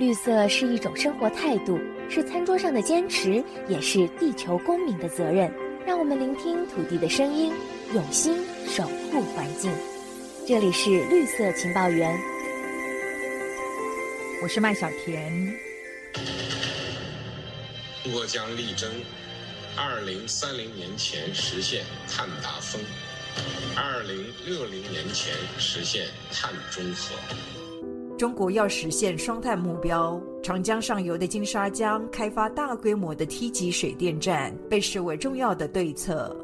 绿色是一种生活态度，是餐桌上的坚持，也是地球公民的责任。让我们聆听土地的声音，用心守护环境。这里是绿色情报员，我是麦小甜。我将力争二零三零年前实现碳达峰，二零六零年前实现碳中和。中国要实现双碳目标，长江上游的金沙江开发大规模的梯级水电站，被视为重要的对策。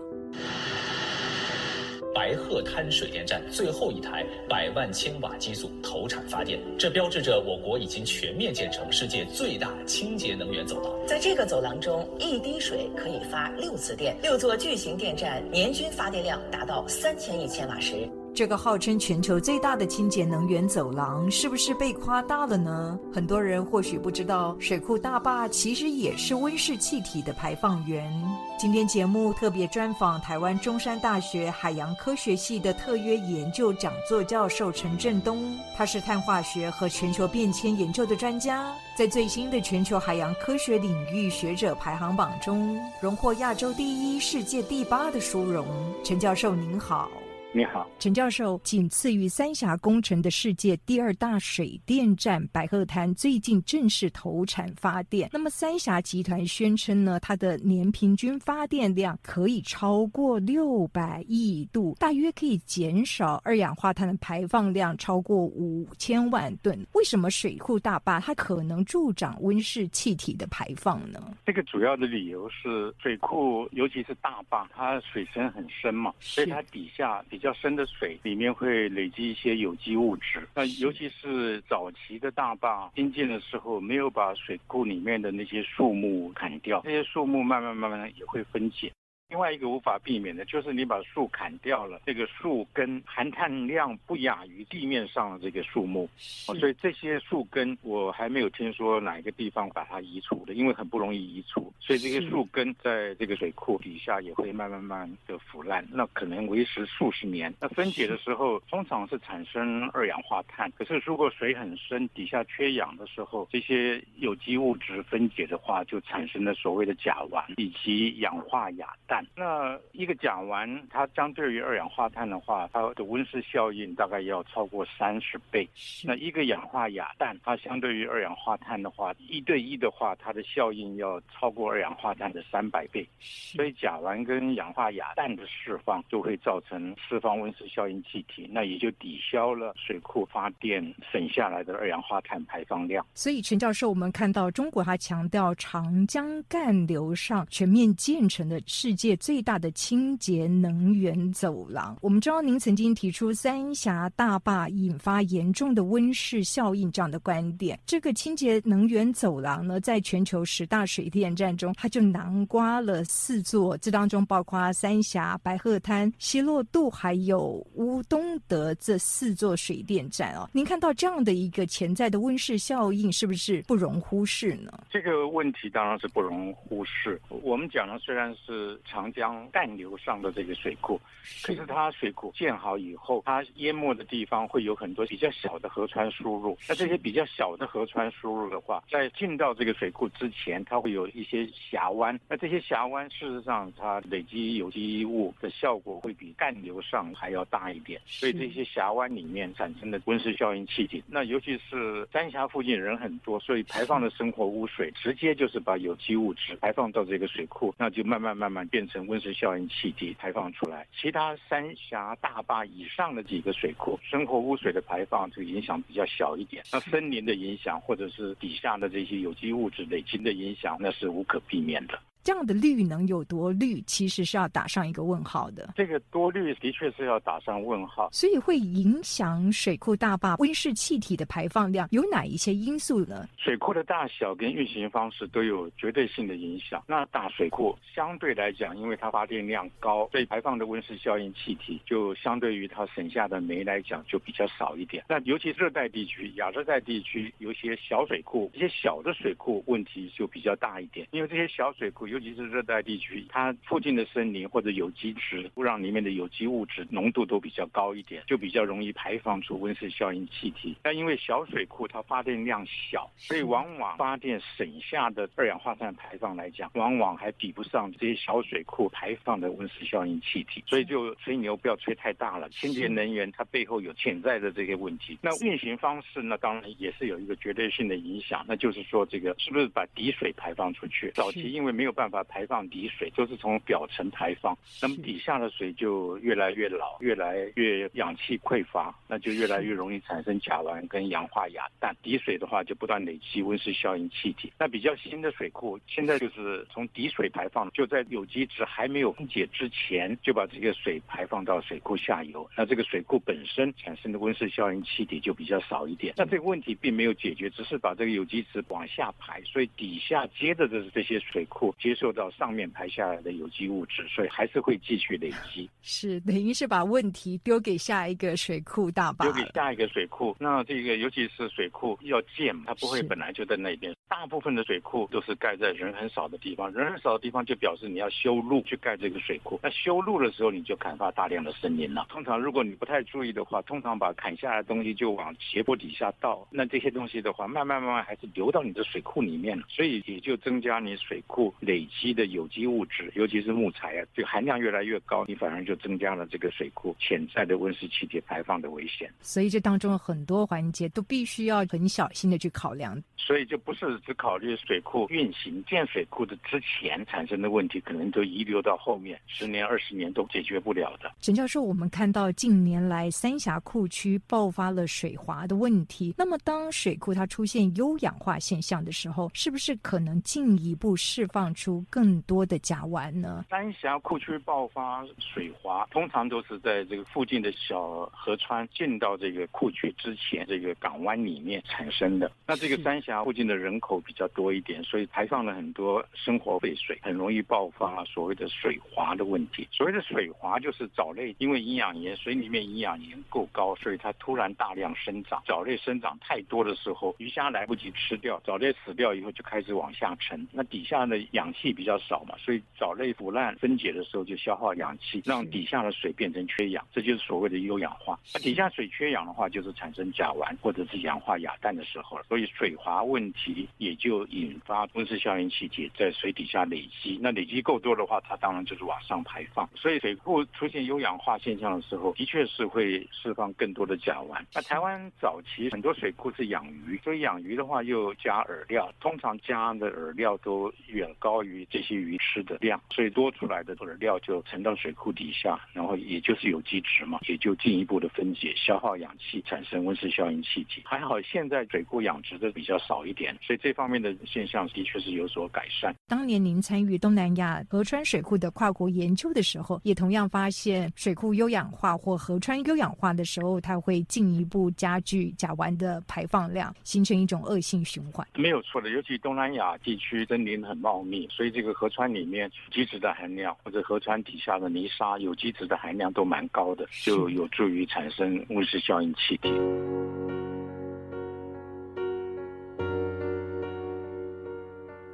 白鹤滩水电站最后一台百万千瓦机组投产发电，这标志着我国已经全面建成世界最大清洁能源走廊。在这个走廊中，一滴水可以发六次电，六座巨型电站年均发电量达到三千亿千瓦时。这个号称全球最大的清洁能源走廊，是不是被夸大了呢？很多人或许不知道，水库大坝其实也是温室气体的排放源。今天节目特别专访台湾中山大学海洋科学系的特约研究讲座教授陈振东，他是碳化学和全球变迁研究的专家，在最新的全球海洋科学领域学者排行榜中，荣获亚洲第一、世界第八的殊荣。陈教授您好。你好，陈教授。仅次于三峡工程的世界第二大水电站白鹤滩最近正式投产发电。那么三峡集团宣称呢，它的年平均发电量可以超过六百亿度，大约可以减少二氧化碳的排放量超过五千万吨。为什么水库大坝它可能助长温室气体的排放呢？这个主要的理由是水库，尤其是大坝，它水深很深嘛，所以它底下比较。较深的水里面会累积一些有机物质，那尤其是早期的大坝新建的时候，没有把水库里面的那些树木砍掉，这些树木慢慢慢慢也会分解。另外一个无法避免的就是你把树砍掉了，这个树根含碳量不亚于地面上的这个树木，所以这些树根我还没有听说哪一个地方把它移除的，因为很不容易移除，所以这些树根在这个水库底下也会慢慢慢的腐烂，那可能维持数十年。那分解的时候通常是产生二氧化碳，可是如果水很深，底下缺氧的时候，这些有机物质分解的话，就产生了所谓的甲烷以及氧化亚氮。那一个甲烷，它相对于二氧化碳的话，它的温室效应大概要超过三十倍。那一个氧化亚氮，它相对于二氧化碳的话，一对一的话，它的效应要超过二氧化碳的三百倍。所以甲烷跟氧化亚氮的释放，就会造成释放温室效应气体，那也就抵消了水库发电省下来的二氧化碳排放量。所以陈教授，我们看到中国还强调长江干流上全面建成的世界。界最大的清洁能源走廊。我们知道您曾经提出三峡大坝引发严重的温室效应这样的观点。这个清洁能源走廊呢，在全球十大水电站中，它就囊括了四座，这当中包括三峡、白鹤滩、西洛渡还有乌东德这四座水电站哦。您看到这样的一个潜在的温室效应，是不是不容忽视呢？这个问题当然是不容忽视。我们讲的虽然是。长江干流上的这个水库，可是它水库建好以后，它淹没的地方会有很多比较小的河川输入。那这些比较小的河川输入的话，在进到这个水库之前，它会有一些峡湾。那这些峡湾事实上它累积有机物的效果会比干流上还要大一点。所以这些峡湾里面产生的温室效应气体，那尤其是三峡附近人很多，所以排放的生活污水直接就是把有机物质排放到这个水库，那就慢慢慢慢变。成温室效应气体排放出来，其他三峡大坝以上的几个水库，生活污水的排放这个影响比较小一点。那森林的影响，或者是底下的这些有机物质累积的影响，那是无可避免的。这样的绿能有多绿，其实是要打上一个问号的。这个多绿的确是要打上问号，所以会影响水库大坝温室气体的排放量有哪一些因素呢？水库的大小跟运行方式都有绝对性的影响。那大水库相对来讲，因为它发电量高，所以排放的温室效应气体就相对于它省下的煤来讲就比较少一点。那尤其热带地区、亚热带地区有些小水库，一些小的水库问题就比较大一点，因为这些小水库有。尤其是热带地区，它附近的森林或者有机质土壤里面的有机物质浓度都比较高一点，就比较容易排放出温室效应气体。但因为小水库它发电量小，所以往往发电省下的二氧化碳排放来讲，往往还比不上这些小水库排放的温室效应气体。所以就吹牛不要吹太大了，清洁能源它背后有潜在的这些问题。那运行方式呢，当然也是有一个绝对性的影响，那就是说这个是不是把底水排放出去？早期因为没有办法排放底水，就是从表层排放，那么底下的水就越来越老，越来越氧气匮乏，那就越来越容易产生甲烷跟氧化亚氮。底水的话就不断累积温室效应气体。那比较新的水库，现在就是从底水排放，就在有机质还没有分解之前，就把这个水排放到水库下游。那这个水库本身产生的温室效应气体就比较少一点。那这个问题并没有解决，只是把这个有机质往下排，所以底下接着的这些水库接受到上面排下来的有机物质，所以还是会继续累积。是等于是把问题丢给下一个水库大坝，丢给下一个水库。那这个尤其是水库要建，它不会本来就在那边。大部分的水库都是盖在人很少的地方，人很少的地方就表示你要修路去盖这个水库。那修路的时候，你就砍伐大量的森林了。通常如果你不太注意的话，通常把砍下来的东西就往斜坡底下倒。那这些东西的话，慢慢慢慢还是流到你的水库里面了，所以也就增加你水库累积的有机物质，尤其是木材啊，这个含量越来越高，你反而就增加了这个水库潜在的温室气体排放的危险。所以这当中很多环节都必须要很小心的去考量。所以就不是只考虑水库运行建水库的之前产生的问题，可能都遗留到后面十年、二十年都解决不了的。陈教授，我们看到近年来三峡库区爆发了水滑的问题，那么当水库它出现优氧化现象的时候，是不是可能进一步释放出更多的甲烷呢？三峡库区爆发水滑，通常都是在这个附近的小河川进到这个库区之前，这个港湾里面产生的。那这个三峡附近的人口比较多一点，所以排放了很多生活废水，很容易爆发所谓的水滑的问题。所谓的水滑就是藻类因为营养盐水里面营养盐够高，所以它突然大量生长。藻类生长太多的时候，鱼虾来不及吃掉，藻类死掉以后就开始往下沉。那底下的氧气比较少嘛，所以藻类腐烂分解的时候就消耗氧气，让底下的水变成缺氧，这就是所谓的优氧化。那底下水缺氧的话，就是产生甲烷或者是氧化亚氮的时候了。所以水滑问题也就引发温室效应气体在水底下累积。那累积够多的话，它当然就是往上排放。所以水库出现优氧化现象的时候，的确是会释放更多的甲烷。那台湾早期很多水库是养鱼，所以养鱼的话又加饵料，通常加的饵料都远高于这些鱼吃的量，所以多出来的饵料就沉到水库底下，然后也就是有机质嘛，也就进一步的分解，消耗氧气，产生温室效应气体。还好现在水库养殖的比较少一点，所以这方面的现象的确是有所改善。当年您参与东南亚河川水库的跨国研究的时候，也同样发现水库优氧化或河川优氧化的时候，它会进一步加剧甲烷的排放量，形成一种恶性循环。没有错的，尤其东南亚地区森林很茂密，所以这个河川里面基质的含量或者河川底下的泥沙有机质的含量都蛮高的，就有助于产生温室效应气体。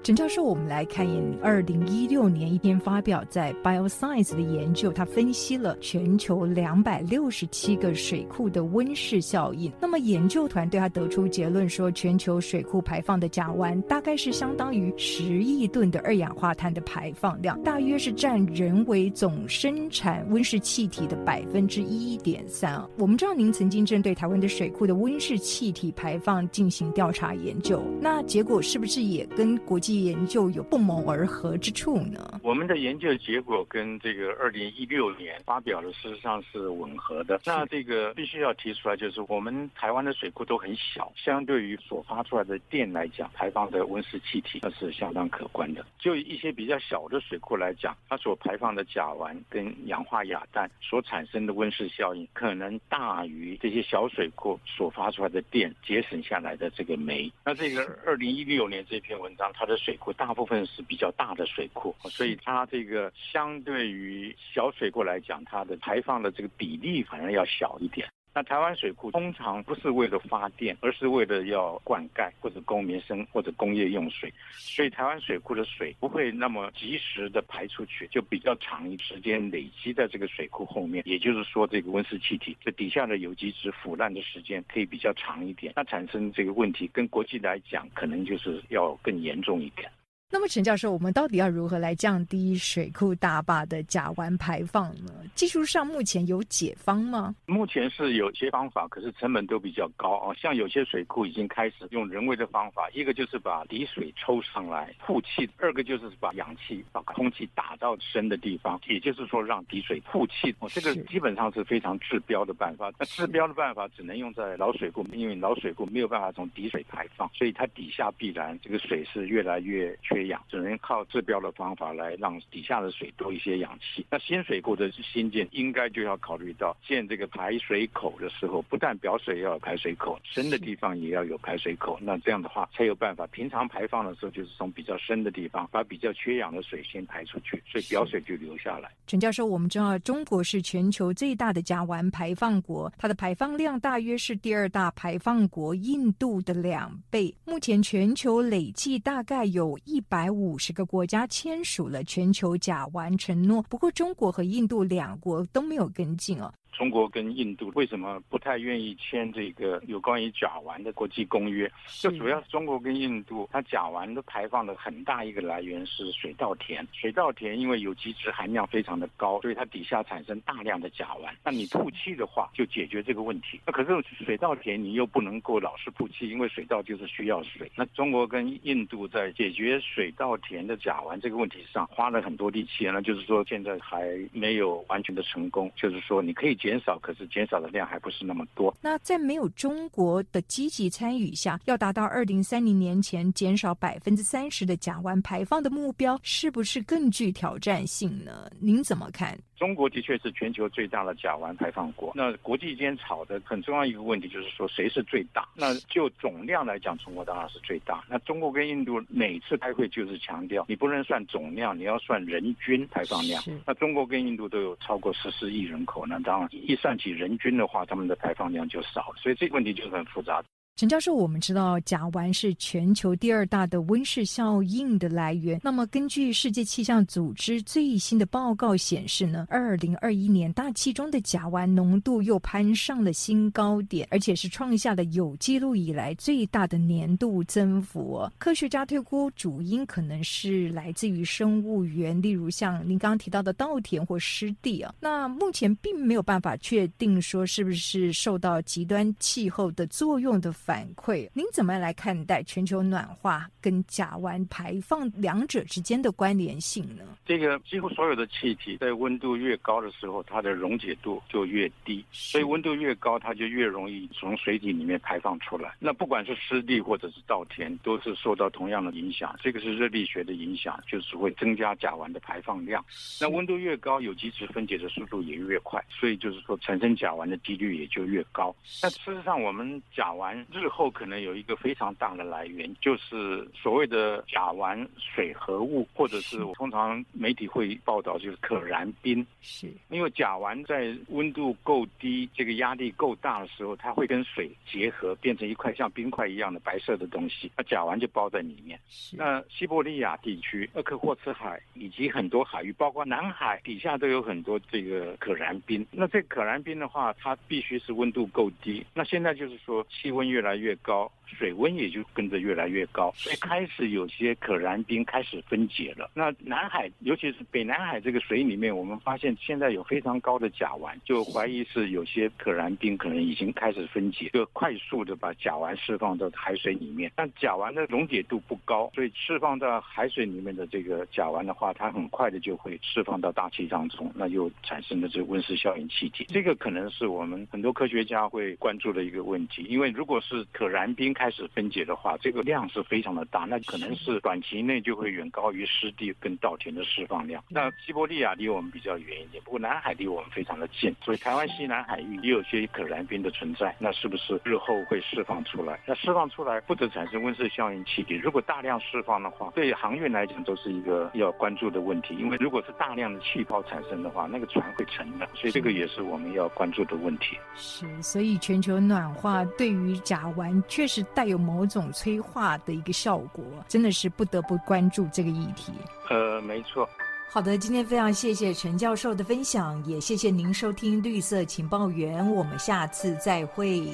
陈教授，我们来看一眼二零一六年一篇发表在《Bioscience》的研究，它分析了全球两百六十七个水库的温室效应。那么研究团队他得出结论说，全球水库排放的甲烷大概是相当于十亿吨的二氧化碳的排放量，大约是占人为总生产温室气体的百分之一点三。我们知道您曾经针对台湾的水库的温室气体排放进行调查研究，那结果是不是也跟国际研究有不谋而合之处呢？我们的研究结果跟这个二零一六年发表的事实上是吻合的。那这个必须要提出来，就是我们台湾的水库都很小，相对于所发出来的电来讲，排放的温室气体那是相当可观的。就一些比较小的水库来讲，它所排放的甲烷跟氧化亚氮所产生的温室效应，可能大于这些小水库所发出来的电节省下来的这个煤。那这个二零一六年这篇文章，它的水库大部分是比较大的水库，所以它这个相对于小水库来讲，它的排放的这个比例反而要小一点。那台湾水库通常不是为了发电，而是为了要灌溉或者供民生或者工业用水，所以台湾水库的水不会那么及时的排出去，就比较长一时间累积在这个水库后面。也就是说，这个温室气体这底下的有机质腐烂的时间可以比较长一点，那产生这个问题跟国际来讲，可能就是要更严重一点。那么陈教授，我们到底要如何来降低水库大坝的甲烷排放呢？技术上目前有解方吗？目前是有些方法，可是成本都比较高啊。像有些水库已经开始用人为的方法，一个就是把底水抽上来曝气，二个就是把氧气、把空气打到深的地方，也就是说让底水曝气。哦，这个基本上是非常治标的办法。那治标的办法只能用在老水库，因为老水库没有办法从底水排放，所以它底下必然这个水是越来越缺。氧只能靠治标的方法来让底下的水多一些氧气。那新水库的新建应该就要考虑到建这个排水口的时候，不但表水要有排水口，深的地方也要有排水口。那这样的话才有办法。平常排放的时候就是从比较深的地方把比较缺氧的水先排出去，所以表水就留下来。陈教授，我们知道中国是全球最大的甲烷排放国，它的排放量大约是第二大排放国印度的两倍。目前全球累计大概有一百。五十个国家签署了全球甲烷承诺，不过中国和印度两国都没有跟进哦。中国跟印度为什么不太愿意签这个有关于甲烷的国际公约？就主要是中国跟印度，它甲烷的排放的很大一个来源是水稻田。水稻田因为有机质含量非常的高，所以它底下产生大量的甲烷。那你吐气的话，就解决这个问题。那可是水稻田你又不能够老是吐气，因为水稻就是需要水。那中国跟印度在解决水稻田的甲烷这个问题上花了很多力气，那就是说现在还没有完全的成功。就是说你可以。减少，可是减少的量还不是那么多。那在没有中国的积极参与下，要达到二零三零年前减少百分之三十的甲烷排放的目标，是不是更具挑战性呢？您怎么看？中国的确是全球最大的甲烷排放国。那国际间吵的很重要一个问题就是说谁是最大？那就总量来讲，中国当然是最大。那中国跟印度每次开会就是强调，你不能算总量，你要算人均排放量。那中国跟印度都有超过十四亿人口，那当然一算起人均的话，他们的排放量就少了。所以这个问题就是很复杂。陈教授，我们知道甲烷是全球第二大的温室效应的来源。那么，根据世界气象组织最新的报告显示呢，二零二一年大气中的甲烷浓度又攀上了新高点，而且是创下了有记录以来最大的年度增幅。科学家推估，主因可能是来自于生物源，例如像您刚刚提到的稻田或湿地啊。那目前并没有办法确定说是不是受到极端气候的作用的。反馈，您怎么来看待全球暖化跟甲烷排放两者之间的关联性呢？这个几乎所有的气体在温度越高的时候，它的溶解度就越低，所以温度越高，它就越容易从水体里面排放出来。那不管是湿地或者是稻田，都是受到同样的影响。这个是热力学的影响，就是会增加甲烷的排放量。那温度越高，有机质分解的速度也越快，所以就是说产生甲烷的几率也就越高。那事实上，我们甲烷。日后可能有一个非常大的来源，就是所谓的甲烷水合物，或者是通常媒体会报道就是可燃冰。是，因为甲烷在温度够低、这个压力够大的时候，它会跟水结合，变成一块像冰块一样的白色的东西，那甲烷就包在里面。那西伯利亚地区、鄂克霍茨海以及很多海域，包括南海底下都有很多这个可燃冰。那这可燃冰的话，它必须是温度够低。那现在就是说气温越越来越高。水温也就跟着越来越高，所以开始有些可燃冰开始分解了。那南海，尤其是北南海这个水里面，我们发现现在有非常高的甲烷，就怀疑是有些可燃冰可能已经开始分解，就快速的把甲烷释放到海水里面。但甲烷的溶解度不高，所以释放到海水里面的这个甲烷的话，它很快的就会释放到大气当中，那又产生了这温室效应气体。这个可能是我们很多科学家会关注的一个问题，因为如果是是可燃冰开始分解的话，这个量是非常的大，那可能是短期内就会远高于湿地跟稻田的释放量。那西伯利亚离我们比较远一点，不过南海离我们非常的近，所以台湾西南海域也有些可燃冰的存在。那是不是日后会释放出来？那释放出来不得产生温室效应气体？如果大量释放的话，对航运来讲都是一个要关注的问题。因为如果是大量的气泡产生的话，那个船会沉的，所以这个也是我们要关注的问题。是，所以全球暖化对于甲烷确实带有某种催化的一个效果，真的是不得不关注这个议题。呃，没错。好的，今天非常谢谢陈教授的分享，也谢谢您收听绿色情报员，我们下次再会。